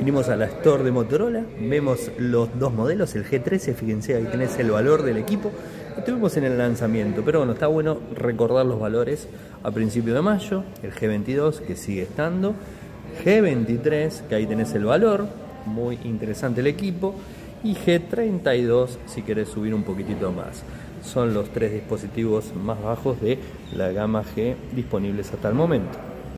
Vinimos a la store de Motorola, vemos los dos modelos, el G13, fíjense ahí tenés el valor del equipo. Estuvimos en el lanzamiento, pero bueno, está bueno recordar los valores a principio de mayo, el G22 que sigue estando, G23 que ahí tenés el valor, muy interesante el equipo, y G32 si querés subir un poquitito más. Son los tres dispositivos más bajos de la gama G disponibles hasta el momento.